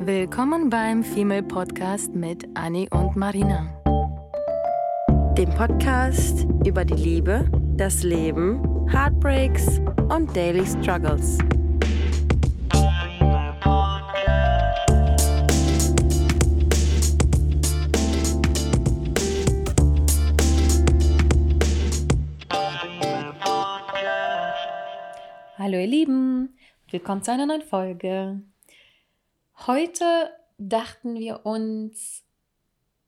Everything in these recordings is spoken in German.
Willkommen beim Female Podcast mit Annie und Marina. Dem Podcast über die Liebe, das Leben, Heartbreaks und Daily Struggles. Hallo ihr Lieben, willkommen zu einer neuen Folge. Heute dachten wir uns,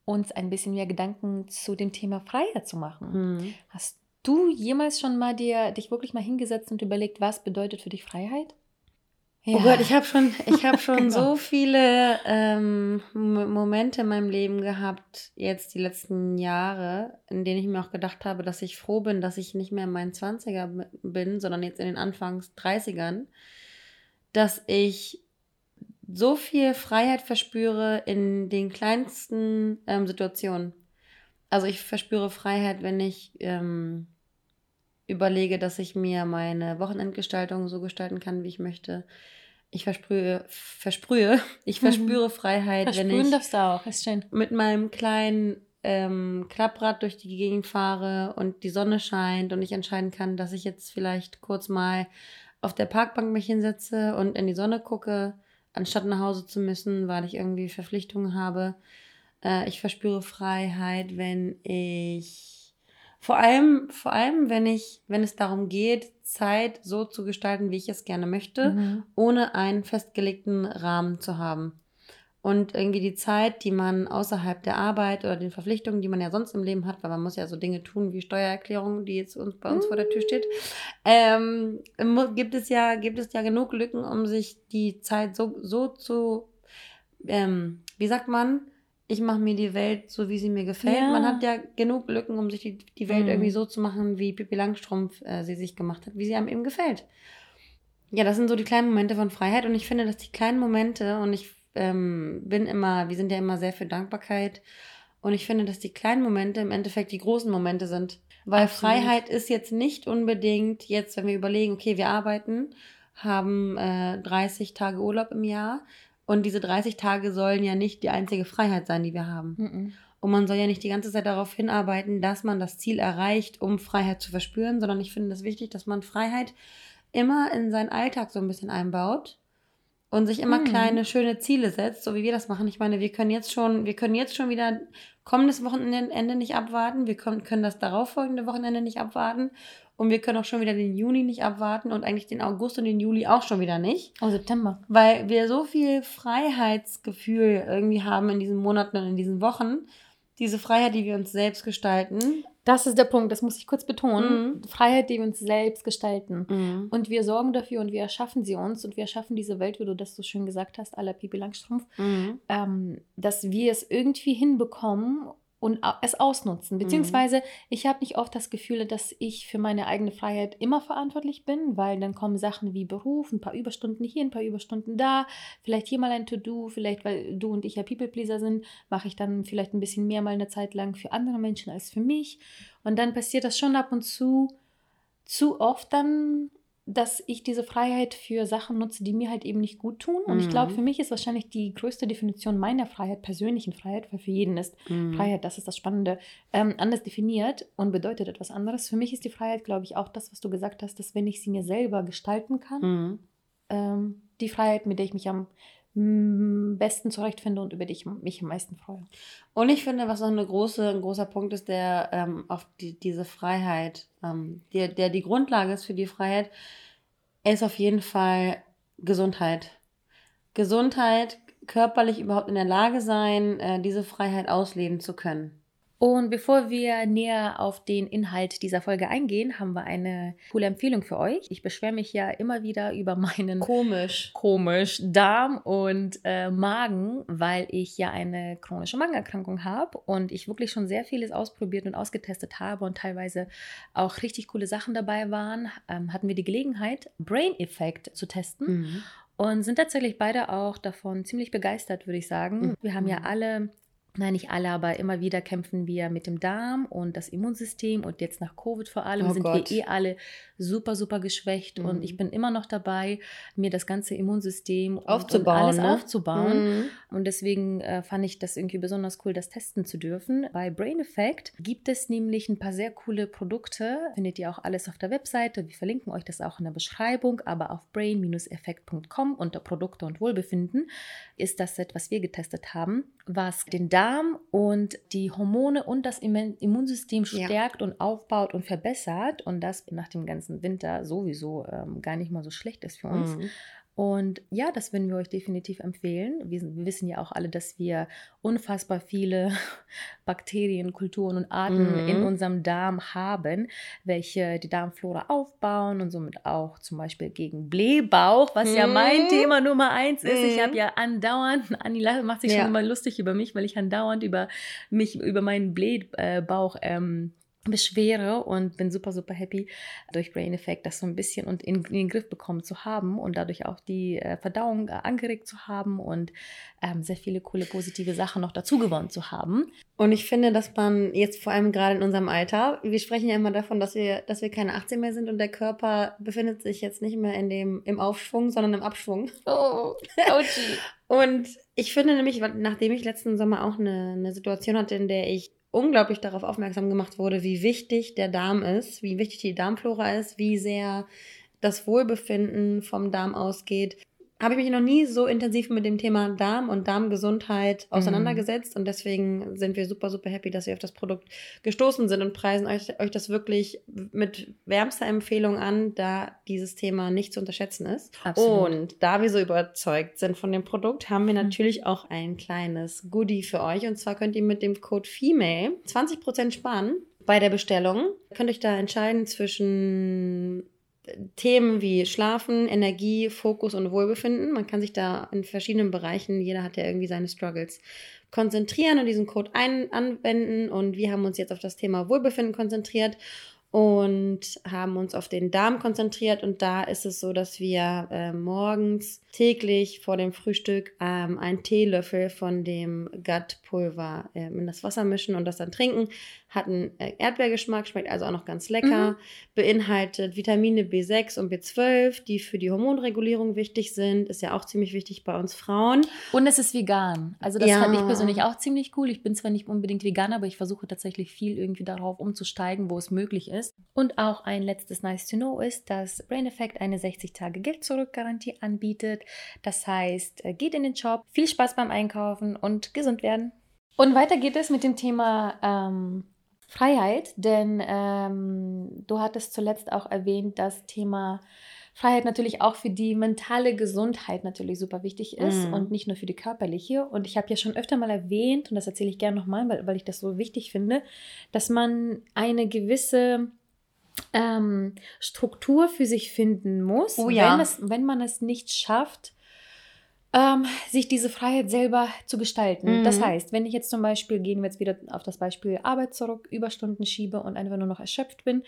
uns ein bisschen mehr Gedanken zu dem Thema Freiheit zu machen. Mhm. Hast du jemals schon mal dir dich wirklich mal hingesetzt und überlegt, was bedeutet für dich Freiheit? Oh Gott, ich habe schon, ich hab schon Genau. so viele ähm, Momente in meinem Leben gehabt, jetzt die letzten Jahre, in denen ich mir auch gedacht habe, dass ich froh bin, dass ich nicht mehr in meinen 20er b- bin, sondern jetzt in den Anfangs 30ern, dass ich so viel Freiheit verspüre in den kleinsten ähm, Situationen. Also ich verspüre Freiheit, wenn ich ähm, überlege, dass ich mir meine Wochenendgestaltung so gestalten kann, wie ich möchte. Ich versprühe, versprühe, ich Mhm. verspüre Freiheit, wenn Versprühen ich darfst du auch, ist schön. mit meinem kleinen ähm, Klapprad durch die Gegend fahre und die Sonne scheint und ich entscheiden kann, dass ich jetzt vielleicht kurz mal auf der Parkbank mich hinsetze und in die Sonne gucke, anstatt nach Hause zu müssen, weil ich irgendwie Verpflichtungen habe. Äh, ich verspüre Freiheit, wenn ich vor allem, vor allem, wenn ich, wenn es darum geht, Zeit so zu gestalten, wie ich es gerne möchte Mhm. ohne einen festgelegten Rahmen zu haben. Und irgendwie die Zeit, die man außerhalb der Arbeit oder den Verpflichtungen, die man ja sonst im Leben hat, weil man muss ja so Dinge tun wie Steuererklärung, die jetzt uns, bei uns vor der Tür steht, ähm, gibt, es ja, gibt es ja genug Lücken, um sich die Zeit so, so zu, ähm, wie sagt man, ich mache mir die Welt so, wie sie mir gefällt. Ja. Man hat ja genug Lücken, um sich die, die Welt Mhm. irgendwie so zu machen, wie Pippi Langstrumpf äh, sie sich gemacht hat, wie sie einem eben gefällt. Ja, das sind so die kleinen Momente von Freiheit und ich finde, dass die kleinen Momente und ich ähm, bin immer, wir sind ja immer sehr für Dankbarkeit und ich finde, dass die kleinen Momente im Endeffekt die großen Momente sind. Weil Absolut. Freiheit ist jetzt nicht unbedingt jetzt, wenn wir überlegen, okay, wir arbeiten, haben äh, 30 Tage Urlaub im Jahr und diese 30 Tage sollen ja nicht die einzige Freiheit sein, die wir haben. Mhm. Und man soll ja nicht die ganze Zeit darauf hinarbeiten, dass man das Ziel erreicht, um Freiheit zu verspüren, sondern ich finde es wichtig, dass man Freiheit immer in seinen Alltag so ein bisschen einbaut und sich immer Mhm. kleine, schöne Ziele setzt, so wie wir das machen. Ich meine, wir können jetzt schon, wir können jetzt schon wieder kommendes Wochenende nicht abwarten, wir können, können das darauffolgende Wochenende nicht abwarten und wir können auch schon wieder den Juni nicht abwarten und eigentlich den August und den Juli auch schon wieder nicht. Oh, September. Weil wir so viel Freiheitsgefühl irgendwie haben in diesen Monaten und in diesen Wochen. Diese Freiheit, die wir uns selbst gestalten. Das ist der Punkt, das muss ich kurz betonen. Mhm. Freiheit, die wir uns selbst gestalten. Und wir sorgen dafür und wir erschaffen sie uns und wir erschaffen diese Welt, wie du das so schön gesagt hast, à la Pipi Langstrumpf, Mhm. ähm, dass wir es irgendwie hinbekommen und es ausnutzen. Mhm. Beziehungsweise, ich habe nicht oft das Gefühl, dass ich für meine eigene Freiheit immer verantwortlich bin, weil dann kommen Sachen wie Beruf, ein paar Überstunden hier, ein paar Überstunden da, vielleicht hier mal ein To-Do, vielleicht, weil du und ich ja People-Pleaser sind, mache ich dann vielleicht ein bisschen mehr mal eine Zeit lang für andere Menschen als für mich. Und dann passiert das schon ab und zu, zu oft dann, dass ich diese Freiheit für Sachen nutze, die mir halt eben nicht gut tun. Und ich glaube, Mhm. für mich ist wahrscheinlich die größte Definition meiner Freiheit, persönlichen Freiheit, weil für jeden ist Mhm. Freiheit, das ist das Spannende, ähm, anders definiert und bedeutet etwas anderes. Für mich ist die Freiheit, glaube ich, auch das, was du gesagt hast, dass wenn ich sie mir selber gestalten kann, Mhm. ähm, die Freiheit, mit der ich mich am besten zurechtfinde und über die ich mich am meisten freue. Und ich finde, was noch eine große, ein großer Punkt ist, der ähm, auf die, diese Freiheit, ähm, der, der die Grundlage ist für die Freiheit, ist auf jeden Fall Gesundheit. Gesundheit, körperlich überhaupt in der Lage sein, äh, diese Freiheit ausleben zu können. Und bevor wir näher auf den Inhalt dieser Folge eingehen, haben wir eine coole Empfehlung für euch. Ich beschwere mich ja immer wieder über meinen Komisch. komisch Darm und äh, Magen, weil ich ja eine chronische Magenerkrankung habe und ich wirklich schon sehr vieles ausprobiert und ausgetestet habe und teilweise auch richtig coole Sachen dabei waren, ähm, hatten wir die Gelegenheit, Brain Effect zu testen Mhm. und sind tatsächlich beide auch davon ziemlich begeistert, würde ich sagen. Wir haben ja Mhm. alle Nein, nicht alle, aber immer wieder kämpfen wir mit dem Darm und das Immunsystem und jetzt nach Covid vor allem oh sind Gott. wir eh alle super, super geschwächt mhm. und ich bin immer noch dabei, mir das ganze Immunsystem aufzubauen, und alles ne? aufzubauen. Mhm. Und deswegen äh, fand ich das irgendwie besonders cool, das testen zu dürfen. Bei Brain Effect gibt es nämlich ein paar sehr coole Produkte, findet ihr auch alles auf der Webseite. Wir verlinken euch das auch in der Beschreibung, aber auf brain-effekt.com unter Produkte und Wohlbefinden ist das Set, was wir getestet haben, was den Darm Darm und die Hormone und das Immunsystem stärkt ja. und aufbaut und verbessert und das nach dem ganzen Winter sowieso ähm, gar nicht mal so schlecht ist für uns. Mhm. Und ja, das würden wir euch definitiv empfehlen. Wir, wir, wissen ja auch alle, dass wir unfassbar viele Bakterien, Kulturen und Arten mhm. in unserem Darm haben, welche die Darmflora aufbauen und somit auch zum Beispiel gegen Blähbauch, was mhm. ja mein mhm. Thema Nummer eins ist. Mhm. Ich habe ja andauernd, Anni macht sich ja. schon immer lustig über mich, weil ich andauernd über mich, über meinen Blähbauch ähm, beschwere und bin super, super happy durch Brain Effect, das so ein bisschen und in, in den Griff bekommen zu haben und dadurch auch die äh, Verdauung äh, angeregt zu haben und ähm, sehr viele coole positive Sachen noch dazu gewonnen zu haben. Und ich finde, dass man jetzt vor allem gerade in unserem Alter, wir sprechen ja immer davon, dass wir, dass wir keine 18 mehr sind und der Körper befindet sich jetzt nicht mehr in dem, im Aufschwung, sondern im Abschwung. Oh, Und ich finde nämlich, nachdem ich letzten Sommer auch eine, eine Situation hatte, in der ich unglaublich darauf aufmerksam gemacht wurde, wie wichtig der Darm ist, wie wichtig die Darmflora ist, wie sehr das Wohlbefinden vom Darm ausgeht, habe ich mich noch nie so intensiv mit dem Thema Darm und Darmgesundheit mhm. auseinandergesetzt. Mhm. Und deswegen sind wir super, super happy, dass wir auf das Produkt gestoßen sind und preisen euch, euch das wirklich mit wärmster Empfehlung an, da dieses Thema nicht zu unterschätzen ist. Absolut. Und da wir so überzeugt sind von dem Produkt, haben wir mhm. natürlich auch ein kleines Goodie für euch. Und zwar könnt ihr mit dem Code FEMALE 20% sparen bei der Bestellung. Ihr könnt euch da entscheiden zwischen Themen wie Schlafen, Energie, Fokus und Wohlbefinden. Man kann sich da in verschiedenen Bereichen, jeder hat ja irgendwie seine Struggles, konzentrieren und diesen Code ein anwenden. Und wir haben uns jetzt auf das Thema Wohlbefinden konzentriert und haben uns auf den Darm konzentriert. Und da ist es so, dass wir äh, morgens täglich vor dem Frühstück ähm, einen Teelöffel von dem Gut-Pulver äh, in das Wasser mischen und das dann trinken. Hat einen äh, Erdbeergeschmack, schmeckt also auch noch ganz lecker. Mhm. Beinhaltet Vitamine B6 und B12, die für die Hormonregulierung wichtig sind. Ist ja auch ziemlich wichtig bei uns Frauen. Und es ist vegan. Also das ja. fand ich persönlich auch ziemlich cool. Ich bin zwar nicht unbedingt vegan, aber ich versuche tatsächlich viel irgendwie darauf umzusteigen, wo es möglich ist. Und auch ein letztes Nice to Know ist, dass Brain Effect eine 60-Tage-Geld-Zurück-Garantie anbietet. Das heißt, äh, geht in den Shop, viel Spaß beim Einkaufen und gesund werden. Und weiter geht es mit dem Thema ähm, Freiheit, denn ähm, du hattest zuletzt auch erwähnt, das Thema Freiheit natürlich auch für die mentale Gesundheit natürlich super wichtig ist mm. und nicht nur für die körperliche. Und ich habe ja schon öfter mal erwähnt, und das erzähle ich gerne nochmal, weil, weil ich das so wichtig finde, dass man eine gewisse ähm, Struktur für sich finden muss, oh, ja. wenn, es, wenn man es nicht schafft, ähm, sich diese Freiheit selber zu gestalten. Mhm. Das heißt, wenn ich jetzt zum Beispiel, gehen wir jetzt wieder auf das Beispiel Arbeit zurück, Überstunden schiebe und einfach nur noch erschöpft bin,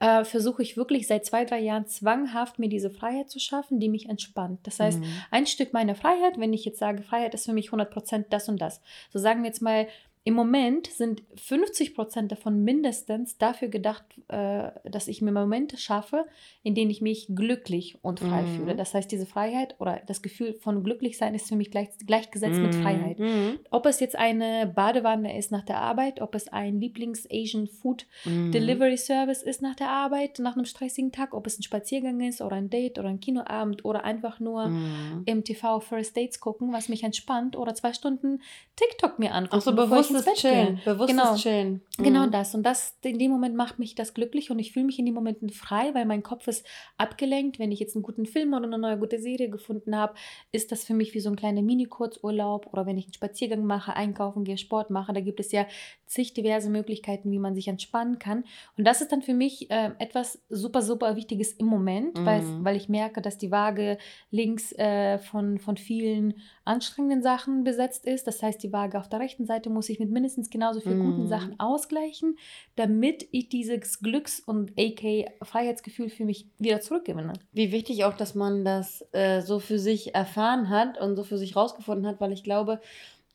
äh, versuche ich wirklich seit zwei, drei Jahren zwanghaft mir diese Freiheit zu schaffen, die mich entspannt. Das heißt, mhm. ein Stück meiner Freiheit, wenn ich jetzt sage, Freiheit ist für mich 100% das und das. So sagen wir jetzt mal, im Moment sind 50 Prozent davon mindestens dafür gedacht, äh, dass ich mir Momente schaffe, in denen ich mich glücklich und frei mm. fühle. Das heißt, diese Freiheit oder das Gefühl von Glücklichsein ist für mich gleich, gleichgesetzt mm. mit mhm. Freiheit. Mm. Ob es jetzt eine Badewanne ist nach der Arbeit, ob es ein Lieblings-Asian Food mhm. Delivery Service ist nach der Arbeit, nach einem stressigen Tag, ob es ein Spaziergang ist oder ein Date oder ein Kinoabend oder einfach nur mhm. im TV First Dates gucken, was mich entspannt oder zwei Stunden TikTok mir angucken. Ach so, bewusst bewusstes Chillen. Bewusstes genau. Chillen. Mhm. Genau das. Und das, in dem Moment macht mich das glücklich und ich fühle mich in den Momenten frei, weil mein Kopf ist abgelenkt. Wenn ich jetzt einen guten Film oder eine neue gute Serie gefunden habe, ist das für mich wie so ein kleiner Mini-Kurzurlaub oder wenn ich einen Spaziergang mache, einkaufen gehe, Sport mache. Da gibt es ja zig diverse Möglichkeiten, wie man sich entspannen kann. Und das ist dann für mich äh, etwas super, super Wichtiges im Moment, mhm. weil, weil ich merke, dass die Waage links äh, von, von vielen anstrengenden Sachen besetzt ist. Das heißt, die Waage auf der rechten Seite muss ich mit mindestens genauso vielen mm. guten Sachen ausgleichen, damit ich dieses Glücks- und AK Freiheitsgefühl für mich wieder zurückgewinne. Wie wichtig auch, dass man das äh, so für sich erfahren hat und so für sich rausgefunden hat, weil ich glaube,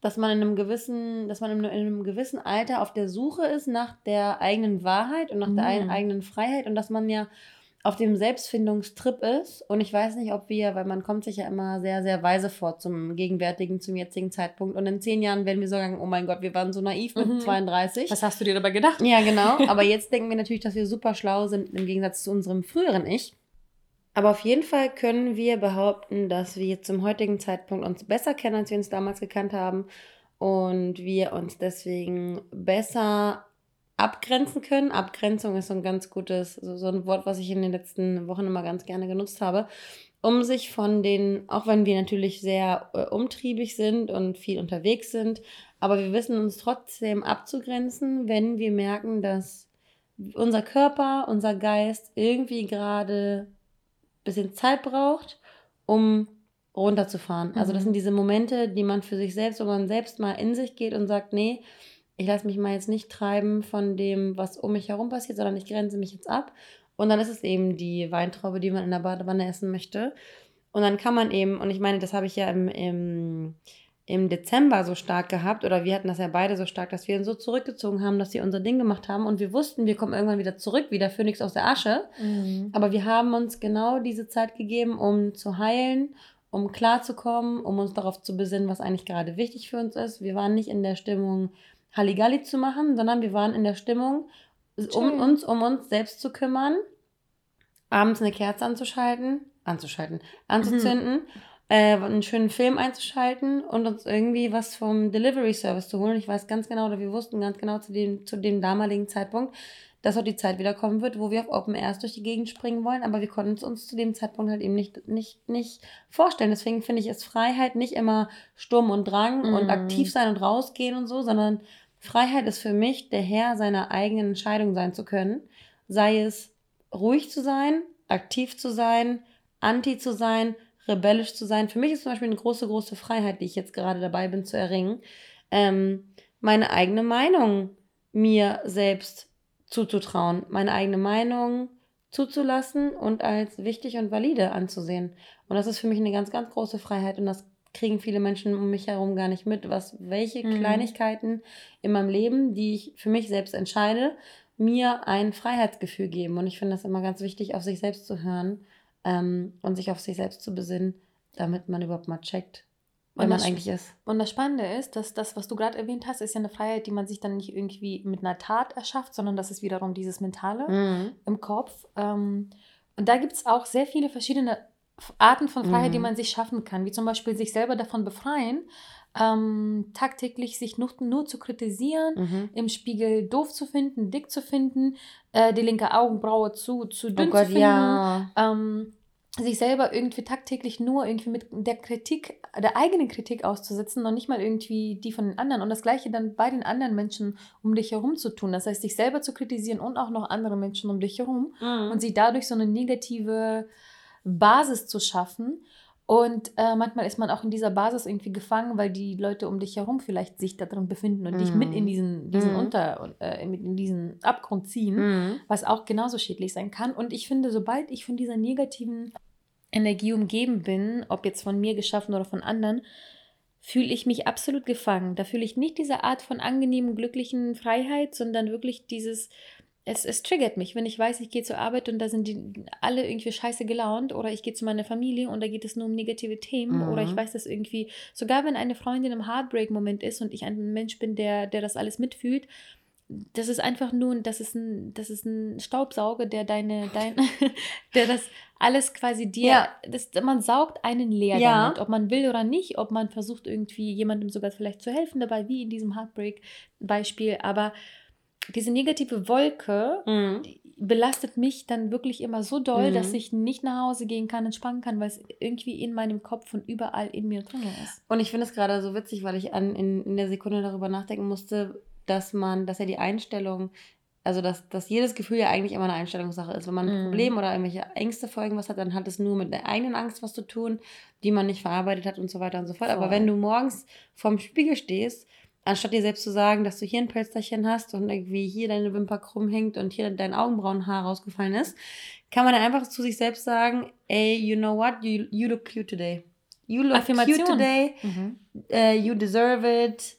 dass man in einem gewissen, dass man in einem gewissen Alter auf der Suche ist nach der eigenen Wahrheit und nach der Mhm. eigenen Freiheit und dass man ja auf dem Selbstfindungstrip ist. Und ich weiß nicht, ob wir, weil man kommt sich ja immer sehr, sehr weise vor zum gegenwärtigen, zum jetzigen Zeitpunkt. Und in zehn Jahren werden wir so sagen, oh mein Gott, wir waren so naiv mit Mhm. 32. Was hast du dir dabei gedacht? Ja, genau. Aber jetzt denken wir natürlich, dass wir super schlau sind im Gegensatz zu unserem früheren Ich. Aber auf jeden Fall können wir behaupten, dass wir zum heutigen Zeitpunkt uns besser kennen, als wir uns damals gekannt haben. Und wir uns deswegen besser abgrenzen können. Abgrenzung ist so ein ganz gutes, so, so ein Wort, was ich in den letzten Wochen immer ganz gerne genutzt habe, um sich von den, auch wenn wir natürlich sehr äh, umtriebig sind und viel unterwegs sind, aber wir wissen uns trotzdem abzugrenzen, wenn wir merken, dass unser Körper, unser Geist irgendwie gerade ein bisschen Zeit braucht, um runterzufahren. Also das Mhm. sind diese Momente, die man für sich selbst, wo man selbst mal in sich geht und sagt, nee, ich lasse mich mal jetzt nicht treiben von dem, was um mich herum passiert, sondern ich grenze mich jetzt ab. Und dann ist es eben die Weintraube, die man in der Badewanne essen möchte. Und dann kann man eben, und ich meine, das habe ich ja im, im, im Dezember so stark gehabt, oder wir hatten das ja beide so stark, dass wir uns so zurückgezogen haben, dass wir unser Ding gemacht haben und wir wussten, wir kommen irgendwann wieder zurück, wie der Phönix aus der Asche. Mhm. Aber wir haben uns genau diese Zeit gegeben, um zu heilen, um klarzukommen, um uns darauf zu besinnen, was eigentlich gerade wichtig für uns ist. Wir waren nicht in der Stimmung, Halligalli zu machen, sondern wir waren in der Stimmung, um uns, um uns selbst zu kümmern, abends eine Kerze anzuschalten, anzuschalten, anzuzünden, äh, einen schönen Film einzuschalten und uns irgendwie was vom Delivery Service zu holen. Ich weiß ganz genau, oder wir wussten ganz genau zu dem, zu dem damaligen Zeitpunkt, dass auch die Zeit wieder kommen wird, wo wir auf Open Airs durch die Gegend springen wollen, aber wir konnten es uns zu dem Zeitpunkt halt eben nicht, nicht, nicht vorstellen. Deswegen finde ich, ist Freiheit nicht immer Sturm und Drang und Mhm. aktiv sein und rausgehen und so, sondern Freiheit ist für mich, der Herr seiner eigenen Entscheidung sein zu können. Sei es ruhig zu sein, aktiv zu sein, anti zu sein, rebellisch zu sein. Für mich ist zum Beispiel eine große, große Freiheit, die ich jetzt gerade dabei bin zu erringen, ähm, meine eigene Meinung mir selbst zuzutrauen, meine eigene Meinung zuzulassen und als wichtig und valide anzusehen. Und das ist für mich eine ganz, ganz große Freiheit und das kriegen viele Menschen um mich herum gar nicht mit, was welche Mhm. Kleinigkeiten in meinem Leben, die ich für mich selbst entscheide, mir ein Freiheitsgefühl geben. Und ich finde das immer ganz wichtig, auf sich selbst zu hören ähm, und sich auf sich selbst zu besinnen, damit man überhaupt mal checkt, wer Und man das- eigentlich ist. Und das Spannende ist, dass das, was du gerade erwähnt hast, ist ja eine Freiheit, die man sich dann nicht irgendwie mit einer Tat erschafft, sondern das ist wiederum dieses Mentale Mhm. im Kopf. Ähm, und da gibt es auch sehr viele verschiedene Arten von Freiheit, die Mhm. man sich schaffen kann, wie zum Beispiel sich selber davon befreien, ähm, tagtäglich sich nur, nur zu kritisieren, Mhm. im Spiegel doof zu finden, dick zu finden, äh, die linke Augenbraue zu, zu Oh dünn Gott, zu finden, ja. ähm, sich selber irgendwie tagtäglich nur irgendwie mit der Kritik, der eigenen Kritik auszusetzen und nicht mal irgendwie die von den anderen und das gleiche dann bei den anderen Menschen um dich herum zu tun. Das heißt, sich selber zu kritisieren und auch noch andere Menschen um dich herum Mhm. und sie dadurch so eine negative Basis zu schaffen. Und äh, manchmal ist man auch in dieser Basis irgendwie gefangen, weil die Leute um dich herum vielleicht sich da drin befinden und dich mit in Mhm. diesen, diesen Mhm. Unter, äh, mit in diesen Abgrund ziehen Mhm. was auch genauso schädlich sein kann. Und ich finde, sobald ich von dieser negativen Energie umgeben bin, ob jetzt von mir geschaffen oder von anderen, fühle ich mich absolut gefangen. Da fühle ich nicht diese Art von angenehmen, glücklichen Freiheit, sondern wirklich dieses, es, es triggert mich, wenn ich weiß, ich gehe zur Arbeit und da sind die alle irgendwie scheiße gelaunt oder ich gehe zu meiner Familie und da geht es nur um negative Themen Mhm. oder ich weiß das irgendwie, sogar wenn eine Freundin im Heartbreak-Moment ist und ich ein Mensch bin, der, der das alles mitfühlt, das ist einfach nur, das ist ein, das ist ein Staubsauger, der deine, dein, der das alles quasi dir, Ja. das, man saugt einen leer Ja. damit, ob man will oder nicht, ob man versucht irgendwie jemandem sogar vielleicht zu helfen dabei, wie in diesem Heartbreak-Beispiel, aber diese negative Wolke Mhm. belastet mich dann wirklich immer so doll, Mhm. dass ich nicht nach Hause gehen kann, entspannen kann, weil es irgendwie in meinem Kopf und überall in mir drin ist. Und ich finde es gerade so witzig, weil ich an, in, in der Sekunde darüber nachdenken musste, dass man, dass ja die Einstellung, also dass, dass jedes Gefühl ja eigentlich immer eine Einstellungssache ist. Wenn man ein Mhm. Problem oder irgendwelche Ängste vor irgendwas hat, dann hat es nur mit der eigenen Angst was zu tun, die man nicht verarbeitet hat und so weiter und so fort. Aber Voll. wenn du morgens vorm Spiegel stehst, anstatt dir selbst zu sagen, dass du hier ein Pölsterchen hast und irgendwie hier deine Wimper krumm hängt und hier dein Augenbrauenhaar rausgefallen ist, kann man dann einfach zu sich selbst sagen, ey, you know what, you, you look cute today. you look cute today, mhm. uh, you deserve it.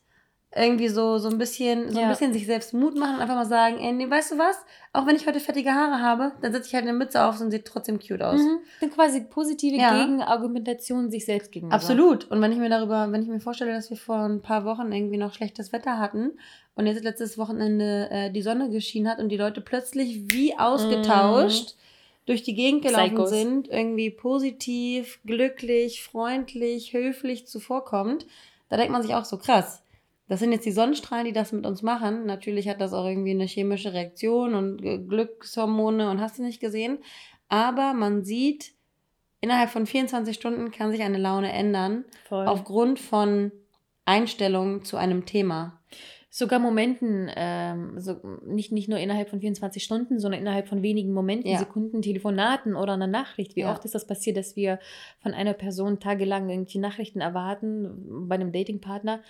Irgendwie so, so ein bisschen, so ja. ein bisschen sich selbst Mut machen und einfach mal sagen, ey, nee, weißt du was? Auch wenn ich heute fettige Haare habe, dann setze ich halt eine Mütze auf und sieht trotzdem cute aus. Mhm. Dann quasi positive ja. Gegenargumentation sich selbst gegenüber. Absolut. Und wenn ich mir darüber, wenn ich mir vorstelle, dass wir vor ein paar Wochen irgendwie noch schlechtes Wetter hatten und jetzt letztes Wochenende äh, die Sonne geschienen hat und die Leute plötzlich wie ausgetauscht mhm. durch die Gegend gelaufen Psychos. sind, irgendwie positiv, glücklich, freundlich, höflich zuvorkommt, da denkt man sich auch so krass das sind jetzt die Sonnenstrahlen, die das mit uns machen. Natürlich hat das auch irgendwie eine chemische Reaktion und Glückshormone und hast du nicht gesehen. Aber man sieht, innerhalb von 24 Stunden kann sich eine Laune ändern. Voll. Aufgrund von Einstellungen zu einem Thema. Sogar Momenten, ähm, so, nicht, nicht nur innerhalb von 24 Stunden, sondern innerhalb von wenigen Momenten, ja. Sekunden, Telefonaten oder einer Nachricht. Wie ja. oft ist das passiert, dass wir von einer Person tagelang irgendwie Nachrichten erwarten, bei einem Datingpartner,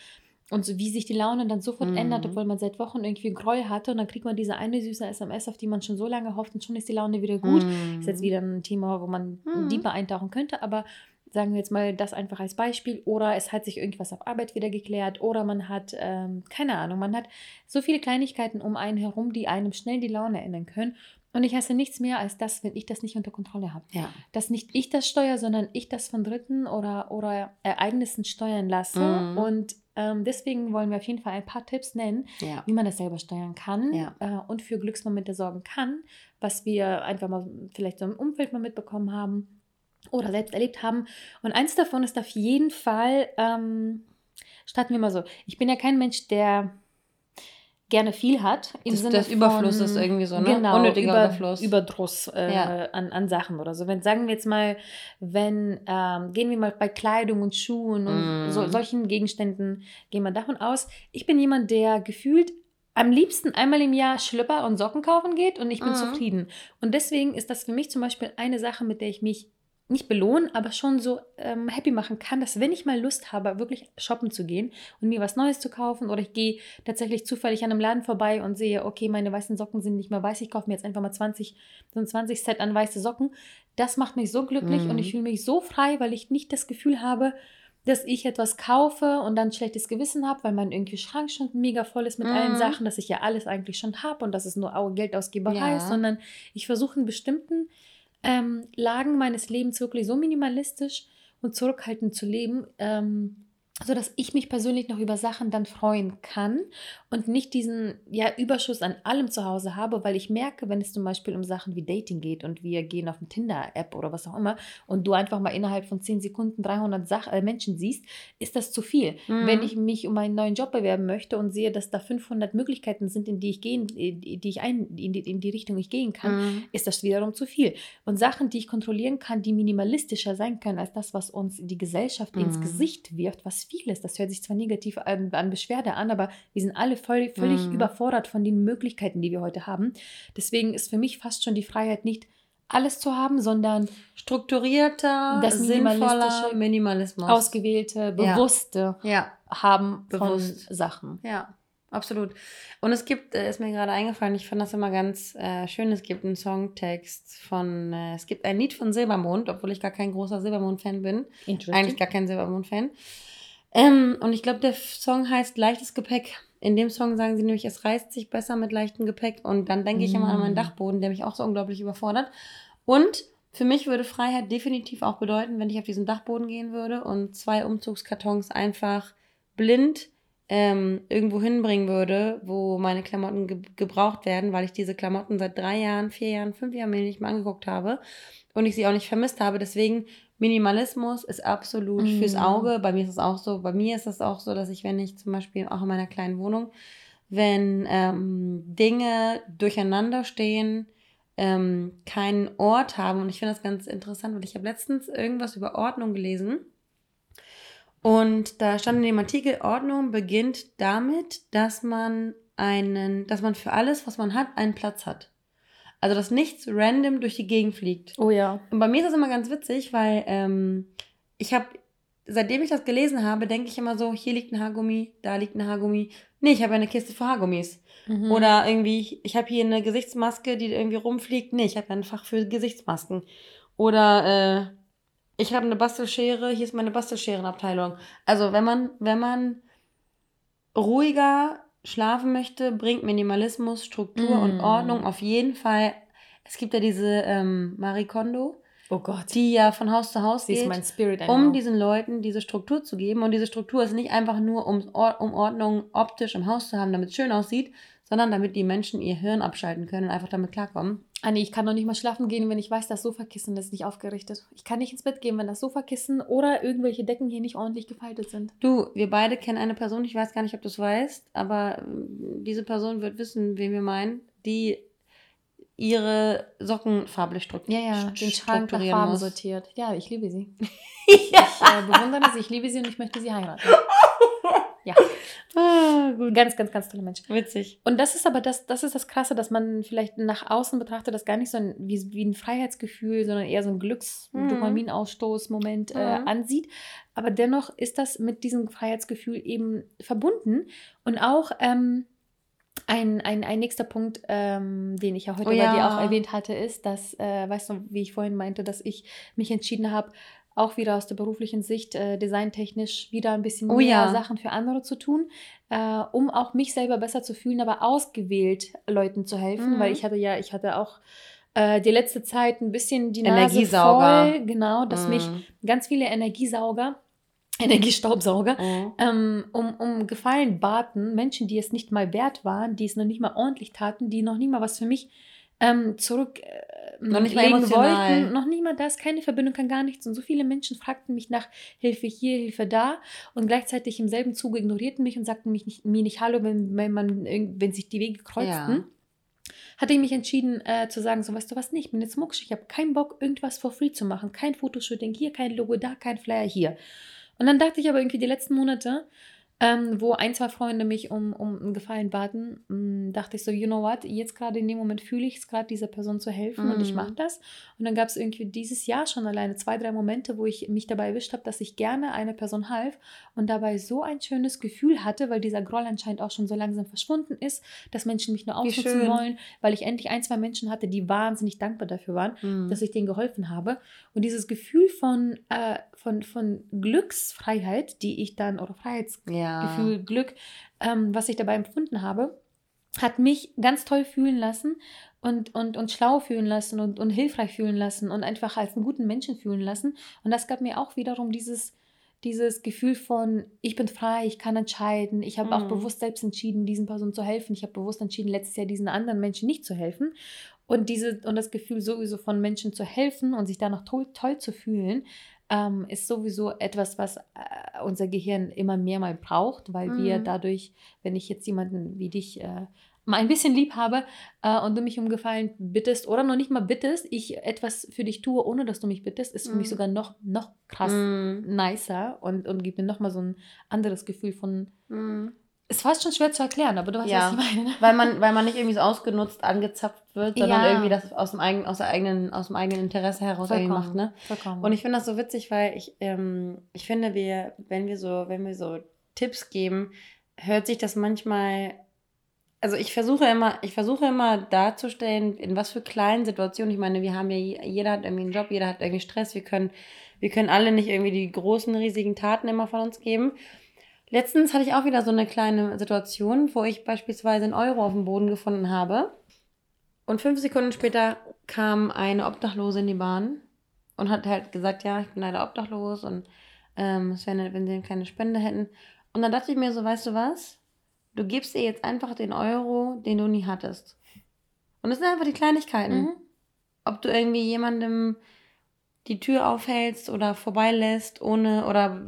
und so wie sich die Laune dann sofort mhm. ändert, obwohl man seit Wochen irgendwie Groll hatte und dann kriegt man diese eine süße SMS, auf die man schon so lange hofft und schon ist die Laune wieder gut. Mhm. Ist jetzt wieder ein Thema, wo man mhm. deeper eintauchen könnte, aber sagen wir jetzt mal das einfach als Beispiel oder es hat sich irgendwas auf Arbeit wieder geklärt oder man hat, ähm, keine Ahnung, man hat so viele Kleinigkeiten um einen herum, die einem schnell die Laune ändern können. Und ich hasse nichts mehr als das, wenn ich das nicht unter Kontrolle habe. Ja. Dass nicht ich das steuere, sondern ich das von Dritten oder, oder Ereignissen steuern lasse. Mhm. Und ähm, deswegen wollen wir auf jeden Fall ein paar Tipps nennen, ja. wie man das selber steuern kann ja. äh, und für Glücksmomente sorgen kann, was wir einfach mal vielleicht so im Umfeld mal mitbekommen haben oder selbst erlebt haben. Und eins davon ist auf jeden Fall, ähm, starten wir mal so, ich bin ja kein Mensch, der gerne viel hat. Im das, Sinne das Überfluss ist irgendwie so, ne? Genau, Unnötiger über, Überfluss. Überdruss äh, ja. an, an Sachen oder so. Wenn, sagen wir jetzt mal, wenn, ähm, gehen wir mal bei Kleidung und Schuhen und mm. so, solchen Gegenständen, gehen wir davon aus. Ich bin jemand, der gefühlt am liebsten einmal im Jahr Schlüpper und Socken kaufen geht und ich bin mm. zufrieden. Und deswegen ist das für mich zum Beispiel eine Sache, mit der ich mich nicht belohnen, aber schon so ähm, happy machen kann, dass wenn ich mal Lust habe, wirklich shoppen zu gehen und mir was Neues zu kaufen oder ich gehe tatsächlich zufällig an einem Laden vorbei und sehe, okay, meine weißen Socken sind nicht mehr weiß, ich kaufe mir jetzt einfach mal 20, so ein 20 Set an weiße Socken. Das macht mich so glücklich mhm. und ich fühle mich so frei, weil ich nicht das Gefühl habe, dass ich etwas kaufe und dann ein schlechtes Gewissen habe, weil mein irgendwie Schrank schon mega voll ist mit mhm. allen Sachen, dass ich ja alles eigentlich schon habe und dass es nur Geldausgeberei ja. ist, sondern ich versuche einen bestimmten ähm, Lagen meines Lebens wirklich so minimalistisch und zurückhaltend zu leben, ähm, sodass ich mich persönlich noch über Sachen dann freuen kann und nicht diesen ja, Überschuss an allem zu Hause habe, weil ich merke, wenn es zum Beispiel um Sachen wie Dating geht und wir gehen auf eine Tinder-App oder was auch immer und du einfach mal innerhalb von 10 Sekunden 300 Sach äh, Menschen siehst, ist das zu viel. Mhm. Wenn ich mich um einen neuen Job bewerben möchte und sehe, dass da 500 Möglichkeiten sind, in die ich gehen, die ich ein, in die, in die Richtung ich gehen kann, mhm. ist das wiederum zu viel. Und Sachen, die ich kontrollieren kann, die minimalistischer sein können als das, was uns die Gesellschaft mhm. ins Gesicht wirft, was viel ist. Das hört sich zwar negativ an, an Beschwerde an, aber wir sind alle voll, völlig mhm. überfordert von den Möglichkeiten, die wir heute haben. Deswegen ist für mich fast schon die Freiheit nicht alles zu haben, sondern strukturierter, das sinnvoller Minimalismus. Ausgewählte, bewusste ja. Ja. Haben Bewusst. von Sachen. Ja, absolut. Und es gibt, äh, ist mir gerade eingefallen, ich fand das immer ganz äh, schön, es gibt einen Songtext von, äh, es gibt ein Lied von Silbermond, obwohl ich gar kein großer Silbermond-Fan bin. Eigentlich gar kein Silbermond-Fan. Ähm, und ich glaube, der Song heißt Leichtes Gepäck. In dem Song sagen sie nämlich, es reißt sich besser mit leichtem Gepäck. Und dann denke ich immer an meinen mm. Dachboden, der mich auch so unglaublich überfordert. Und für mich würde Freiheit definitiv auch bedeuten, wenn ich auf diesen Dachboden gehen würde und zwei Umzugskartons einfach blind ähm, irgendwo hinbringen würde, wo meine Klamotten ge gebraucht werden, weil ich diese Klamotten seit drei Jahren, vier Jahren, fünf Jahren mir nicht mehr angeguckt habe und ich sie auch nicht vermisst habe. Deswegen Minimalismus ist absolut mm. fürs Auge. Bei mir ist es auch so. Bei mir ist es auch so, dass ich, wenn ich zum Beispiel auch in meiner kleinen Wohnung, wenn ähm, Dinge durcheinander stehen, ähm, keinen Ort haben. Und ich finde das ganz interessant, weil ich habe letztens irgendwas über Ordnung gelesen. Und da stand in dem Artikel, Ordnung beginnt damit, dass man einen, dass man für alles, was man hat, einen Platz hat. Also, dass nichts random durch die Gegend fliegt. Oh ja. Und bei mir ist das immer ganz witzig, weil ähm, ich habe, seitdem ich das gelesen habe, denke ich immer so, hier liegt ein Haargummi, da liegt ein Haargummi. Nee, ich habe eine Kiste für Haargummis. Mhm. Oder irgendwie, ich habe hier eine Gesichtsmaske, die irgendwie rumfliegt. Nee, ich habe ein Fach für Gesichtsmasken. Oder, äh, ich habe eine Bastelschere, hier ist meine Bastelscherenabteilung. Also wenn man, wenn man ruhiger schlafen möchte, bringt Minimalismus, Struktur mm. und Ordnung auf jeden Fall. Es gibt ja diese ähm, Marie Kondo. Oh Gott. Die ja von Haus zu Haus Sie geht, ist mein Spirit um genau. diesen Leuten diese Struktur zu geben. Und diese Struktur ist nicht einfach nur, um, um Ordnung optisch im Haus zu haben, damit es schön aussieht, sondern damit die Menschen ihr Hirn abschalten können und einfach damit klarkommen. Anni, ich kann noch nicht mal schlafen gehen, wenn ich weiß, das Sofakissen ist nicht aufgerichtet. Ich kann nicht ins Bett gehen, wenn das Sofakissen oder irgendwelche Decken hier nicht ordentlich gefaltet sind. Du, wir beide kennen eine Person, ich weiß gar nicht, ob du es weißt, aber ähm, diese Person wird wissen, wen wir meinen, die ihre Socken farblich strukturiert. Ja, ja, den Schrank nach Farben muss. sortiert. Ja, ich liebe sie. ja. Ich äh, bewundere sie, ich liebe sie und ich möchte sie heiraten. Ja. Ah, gut. Ganz, ganz, ganz toller Mensch. Witzig. Und das ist aber das, das ist das Krasse, dass man vielleicht nach außen betrachtet, das gar nicht so ein, wie, wie ein Freiheitsgefühl, sondern eher so ein Glücks-Dopaminausstoß-Moment mhm. äh, mhm. ansieht. Aber dennoch ist das mit diesem Freiheitsgefühl eben verbunden. Und auch ähm, ein, ein, ein nächster Punkt, ähm, den ich ja heute oh, ja. bei dir auch erwähnt hatte, ist, dass, äh, weißt du, wie ich vorhin meinte, dass ich mich entschieden habe, auch wieder aus der beruflichen Sicht, äh, designtechnisch wieder ein bisschen oh, mehr ja. Sachen für andere zu tun, äh, um auch mich selber besser zu fühlen, aber ausgewählt Leuten zu helfen, mhm. weil ich hatte ja, ich hatte auch äh, die letzte Zeit ein bisschen die Nase voll, genau, dass mhm. mich ganz viele Energiesauger Energiestaubsauger, mhm. ähm, um, um Gefallen baten, Menschen, die es nicht mal wert waren, die es noch nicht mal ordentlich taten, die noch nicht mal was für mich ähm, zurück äh, noch nicht legen wollten, noch nicht mal das, keine Verbindung, kann gar nichts. Und so viele Menschen fragten mich nach Hilfe hier, Hilfe da und gleichzeitig im selben Zuge ignorierten mich und sagten mich nicht, mir nicht Hallo, wenn, wenn, man, wenn sich die Wege kreuzten. Ja. Hatte ich mich entschieden äh, zu sagen, so weißt du was nicht, ich bin jetzt mucksch, ich habe keinen Bock, irgendwas for free zu machen. Kein Fotoshooting hier, kein Logo da, kein Flyer hier. Und dann dachte ich aber irgendwie die letzten Monate, ähm, wo ein, zwei Freunde mich um, um einen Gefallen baten, mh, mm, dachte ich so, you know what, jetzt gerade in dem Moment fühle ich es gerade, dieser Person zu helfen mm. und ich mache mhm. das. Und dann gab es irgendwie dieses Jahr schon alleine zwei, drei Momente, wo ich mich dabei erwischt habe, dass ich gerne einer Person half und dabei so ein schönes Gefühl hatte, weil dieser Groll anscheinend auch schon so langsam verschwunden ist, dass Menschen mich nur ausnutzen wollen, weil ich endlich ein, zwei Menschen hatte, die wahnsinnig dankbar dafür waren, mm. dass ich denen geholfen habe. Und dieses Gefühl von, äh, von, von Glücksfreiheit, die ich dann, oder Freiheitsgefühl, ja Glück, ähm, was ich dabei empfunden habe, hat mich ganz toll fühlen lassen und, und, und schlau fühlen lassen und, und hilfreich fühlen lassen und einfach als einen guten Menschen fühlen lassen. Und das gab mir auch wiederum dieses, dieses Gefühl von, ich bin frei, ich kann entscheiden. Ich habe mhm. auch bewusst selbst entschieden, diesen Personen zu helfen. Ich habe bewusst entschieden, letztes Jahr diesen anderen Menschen nicht zu helfen. Und, diese, und das Gefühl sowieso von Menschen zu helfen und sich danach toll, toll zu fühlen, ähm, ist sowieso etwas, was äh, unser Gehirn immer mehr mal braucht, weil mhm. wir dadurch, wenn ich jetzt jemanden wie dich äh, mal ein bisschen lieb habe äh, und du mich um Gefallen bittest oder noch nicht mal bittest, ich etwas für dich tue, ohne dass du mich bittest, ist für mich mhm. sogar noch, noch krass mm. nicer und, und gibt mir noch mal so ein anderes Gefühl von mm. Ist fast schon schwer zu erklären, aber du weißt, ja, was ich meine. Weil man, weil man nicht irgendwie so ausgenutzt, angezapft wird, sondern ja. irgendwie das aus dem, eigenen, aus, der eigenen, aus dem eigenen Interesse heraus irgendwie macht. Ne? Vollkommen. Und ich finde das so witzig, weil ich, ähm, ich finde, wir, wenn wir so, wenn wir so Tipps geben, hört sich das manchmal. Also ich versuche immer, ich versuche immer darzustellen, in was für kleinen Situationen. Ich meine, wir haben ja, jeder hat irgendwie einen Job, jeder hat irgendwie Stress, wir können, wir können alle nicht irgendwie die großen, riesigen Taten immer von uns geben. Letztens hatte ich auch wieder so eine kleine Situation, wo ich beispielsweise einen Euro auf dem Boden gefunden habe. Und fünf Sekunden später kam eine Obdachlose in die Bahn und hat halt gesagt, ja, ich bin leider obdachlos und ähm, es wäre nett, wenn sie eine kleine Spende hätten. Und dann dachte ich mir so, weißt du was? Du gibst ihr jetzt einfach den Euro, den du nie hattest. Und das sind einfach die Kleinigkeiten. Mhm. Ob du irgendwie jemandem die Tür aufhältst oder vorbeilässt, ohne oder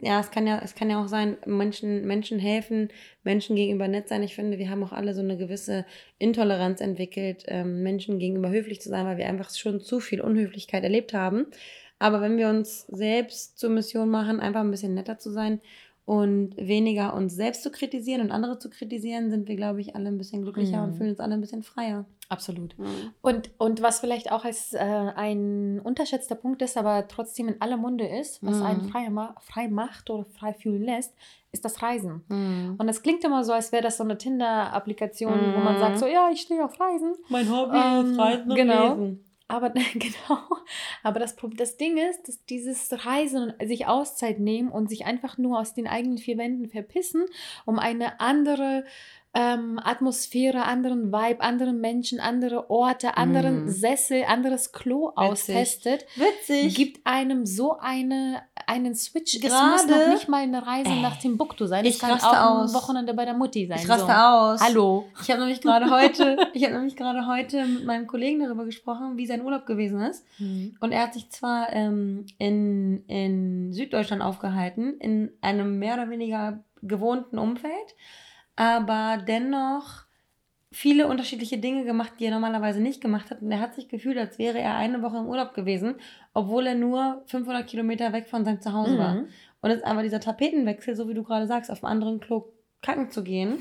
ja, es kann ja, es kann ja auch sein, Menschen, Menschen helfen, Menschen gegenüber nett sein. Ich finde, wir haben auch alle so eine gewisse Intoleranz entwickelt, ähm, Menschen gegenüber höflich zu sein, weil wir einfach schon zu viel Unhöflichkeit erlebt haben. Aber wenn wir uns selbst zur Mission machen, einfach ein bisschen netter zu sein und weniger uns selbst zu kritisieren und andere zu kritisieren, sind wir, glaube ich, alle ein bisschen glücklicher mhm. und fühlen uns alle ein bisschen freier. Absolut. Mhm. Und, und was vielleicht auch als äh, ein unterschätzter Punkt ist, aber trotzdem in aller Munde ist, was mhm. einen frei, frei macht oder frei fühlen lässt, ist das Reisen. Mhm. Und es klingt immer so, als wäre das so eine Tinder-Applikation, wo man sagt mhm. so, ja, ich stehe auf Reisen. Mein Hobby ähm, ist Reisen und genau. Lesen. Aber genau, aber das, das Ding ist, dass dieses Reisen und sich Auszeit nehmen und sich einfach nur aus den eigenen vier Wänden verpissen, um eine andere ähm, Atmosphäre, anderen Vibe, anderen Menschen, andere Orte, anderen mm. Sessel, anderes Klo Witzig. austestet, Witzig. gibt einem so eine, einen Switch. Gerade, es muss noch nicht mal eine Reise äh, nach Timbuktu sein. Es kann auch aus. ein Wochenende bei der Mutti sein. Ich raste so. aus. Hallo. Ich habe nämlich gerade heute, ich habe nämlich gerade heute mit meinem Kollegen darüber gesprochen, wie sein Urlaub gewesen ist. Mhm. Und er hat sich zwar ähm, in, in Süddeutschland aufgehalten, in einem mehr oder weniger gewohnten Umfeld, aber dennoch viele unterschiedliche Dinge gemacht, die er normalerweise nicht gemacht hat. Und er hat sich gefühlt, als wäre er eine Woche im Urlaub gewesen, obwohl er nur 500 Kilometer weg von seinem Zuhause mhm. war. Und jetzt aber dieser Tapetenwechsel, so wie du gerade sagst, auf einem anderen Klo kacken zu gehen,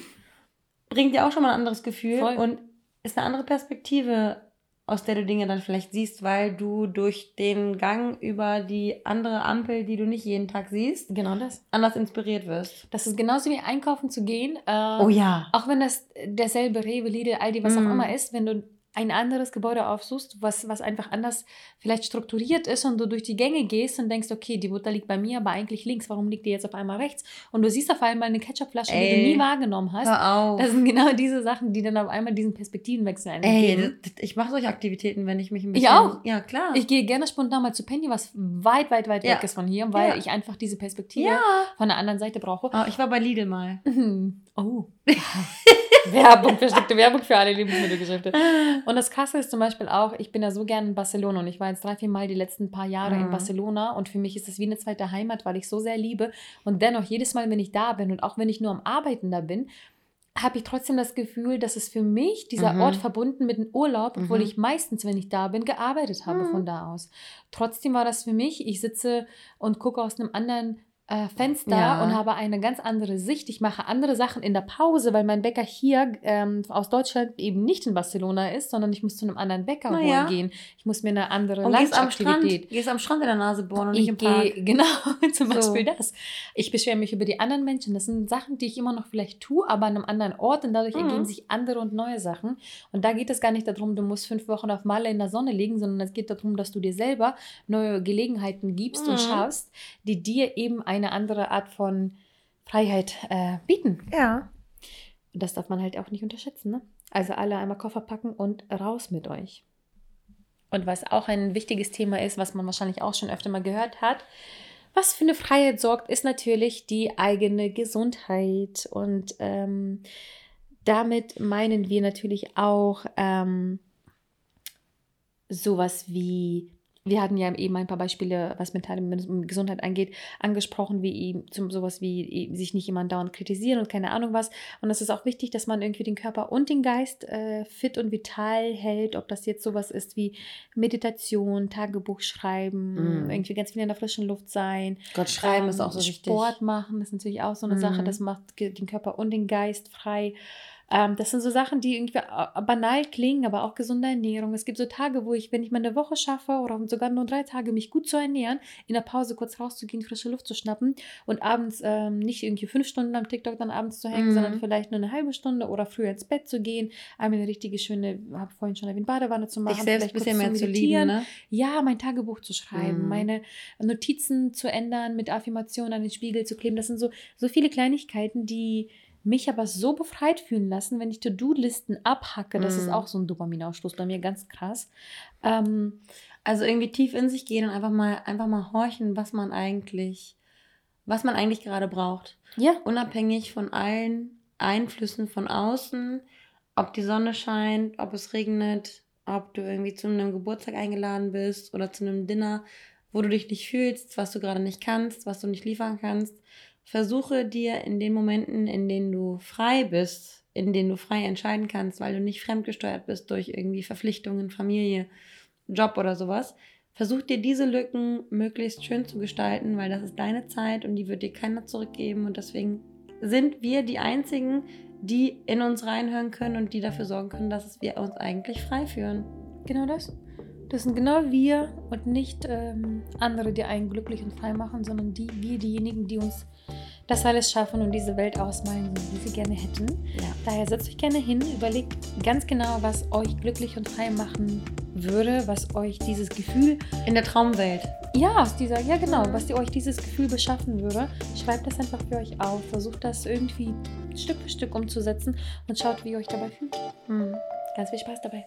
bringt dir auch schon mal ein anderes Gefühl Voll. und ist eine andere Perspektive aus der du Dinge dann vielleicht siehst, weil du durch den Gang über die andere Ampel, die du nicht jeden Tag siehst, genau das. anders inspiriert wirst. Das ist genauso wie einkaufen zu gehen. Äh, oh ja. Auch wenn das derselbe Rewe, Lidl, Aldi, was mm. auch mhm. immer ist, wenn du ein anderes Gebäude aufsuchst, was, was einfach anders vielleicht strukturiert ist und du durch die Gänge gehst und denkst, okay, die Butter liegt bei mir, aber eigentlich links, warum liegt die jetzt auf einmal rechts? Und du siehst auf einmal eine Ketchupflasche, die du nie wahrgenommen hast. Hör auf. Das sind genau diese Sachen, die dann auf einmal diesen Perspektivenwechsel eingeben. Ey, ich mache solche Aktivitäten, wenn ich mich ein bisschen... Ich auch. Ja, klar. Ich gehe gerne spontan mal zu Penny, was weit, weit, weit ja. weg ist von hier, weil ja. ich einfach diese Perspektive ja. von der anderen Seite brauche. Oh, ich war bei Lidl mal. oh. Werbung, versteckte Werbung für alle Lebensmittelgeschäfte. Und das Krasse ist zum Beispiel auch, ich bin ja so gern in Barcelona und ich war jetzt drei, vier Mal die letzten paar Jahre mhm. in Barcelona und für mich ist es wie eine zweite Heimat, weil ich so sehr liebe. Und dennoch, jedes Mal, wenn ich da bin und auch wenn ich nur am Arbeiten da bin, habe ich trotzdem das Gefühl, dass es für mich dieser mhm. Ort verbunden mit dem Urlaub, obwohl mhm. ich meistens, wenn ich da bin, gearbeitet habe mhm. von da aus. Trotzdem war das für mich, ich sitze und gucke aus einem anderen äh, Fenster ja. und habe eine ganz andere Sicht. Ich mache andere Sachen in der Pause, weil mein Bäcker hier ähm, aus Deutschland eben nicht in Barcelona ist, sondern ich muss zu einem anderen Bäcker Na ja. gehen. Ich muss mir eine andere und gehst am Strand, gehst am Strand in der Nase bohren und ich nicht im Park. Geh, genau, zum Beispiel so. das. Ich beschwere mich über die anderen Menschen. Das sind Sachen, die ich immer noch vielleicht tue, aber an einem anderen Ort und dadurch mhm. ergeben sich andere und neue Sachen. Und da geht es gar nicht darum, du musst fünf Wochen auf Malle in der Sonne liegen, sondern es geht darum, dass du dir selber neue Gelegenheiten gibst mhm. und schaffst, die dir eben ein eine andere Art von Freiheit äh, bieten. Ja. Und das darf man halt auch nicht unterschätzen. Ne? Also alle einmal Koffer packen und raus mit euch. Und was auch ein wichtiges Thema ist, was man wahrscheinlich auch schon öfter mal gehört hat, was für eine Freiheit sorgt, ist natürlich die eigene Gesundheit. Und ähm, damit meinen wir natürlich auch ähm, sowas wie wir hatten ja eben ein paar Beispiele, was mentale Gesundheit angeht, angesprochen, wie eben zum sowas wie sich nicht jemand dauernd kritisieren und keine Ahnung was. Und es ist auch wichtig, dass man irgendwie den Körper und den Geist äh, fit und vital hält, ob das jetzt sowas ist wie Meditation, Tagebuch schreiben, mm. irgendwie ganz viel in der frischen Luft sein. Gott, schreiben ähm, ist auch so Sport wichtig. Sport machen ist natürlich auch so eine mm. Sache, das macht den Körper und den Geist frei. Ähm, das sind so Sachen, die irgendwie äh, banal klingen, aber auch gesunde Ernährung. Es gibt so Tage, wo ich, wenn ich mal eine Woche schaffe oder sogar nur drei Tage, mich gut zu ernähren, in der Pause kurz rauszugehen, frische Luft zu schnappen und abends ähm, nicht irgendwie fünf Stunden am TikTok dann abends zu hängen, mhm. sondern vielleicht nur eine halbe Stunde oder früher ins Bett zu gehen, einmal eine richtige schöne, habe vorhin schon erwähnt, Badewanne zu machen, Dich selbst ein bisschen mehr zu lieben, ne? Ja, mein Tagebuch zu schreiben, mhm. meine Notizen zu ändern, mit Affirmationen an den Spiegel zu kleben. Das sind so, so viele Kleinigkeiten, die mich aber so befreit fühlen lassen, wenn ich To-Do-Listen abhacke. Das mm. ist mhm. auch so ein Dopaminausstoß bei mir, ganz krass. Ähm, also irgendwie tief in sich gehen und einfach mal, einfach mal horchen, was man eigentlich, was man eigentlich gerade braucht. Ja. Unabhängig von allen Einflüssen von außen, ob die Sonne scheint, ob es regnet, ob du irgendwie zu einem Geburtstag eingeladen bist oder zu einem Dinner, wo du dich nicht fühlst, was du gerade nicht kannst, was du nicht liefern kannst versuche dir in den Momenten, in denen du frei bist, in denen du frei entscheiden kannst, weil du nicht fremdgesteuert bist durch irgendwie Verpflichtungen, Familie, Job oder sowas, versuch dir diese Lücken möglichst schön zu gestalten, weil das ist deine Zeit und die wird dir keiner zurückgeben und deswegen sind wir die einzigen, die in uns reinhören können und die dafür sorgen können, dass wir uns eigentlich frei führen. Genau das. Das sind genau wir und nicht ähm, andere, die einen glücklich und frei machen, sondern die, wir diejenigen, die uns das alles schaffen und diese Welt ausmalen, wie sie gerne hätten. Ja. Daher setzt euch gerne hin, überlegt ganz genau, was euch glücklich und frei machen würde, was euch dieses Gefühl In der Traumwelt. ja, aus dieser, ja genau, was dir euch dieses Gefühl beschaffen würde. Schreibt das einfach für euch auf. Versucht das irgendwie Stück für Stück umzusetzen und schaut, wie ihr euch dabei fühlt. Mhm. Ganz viel Spaß dabei.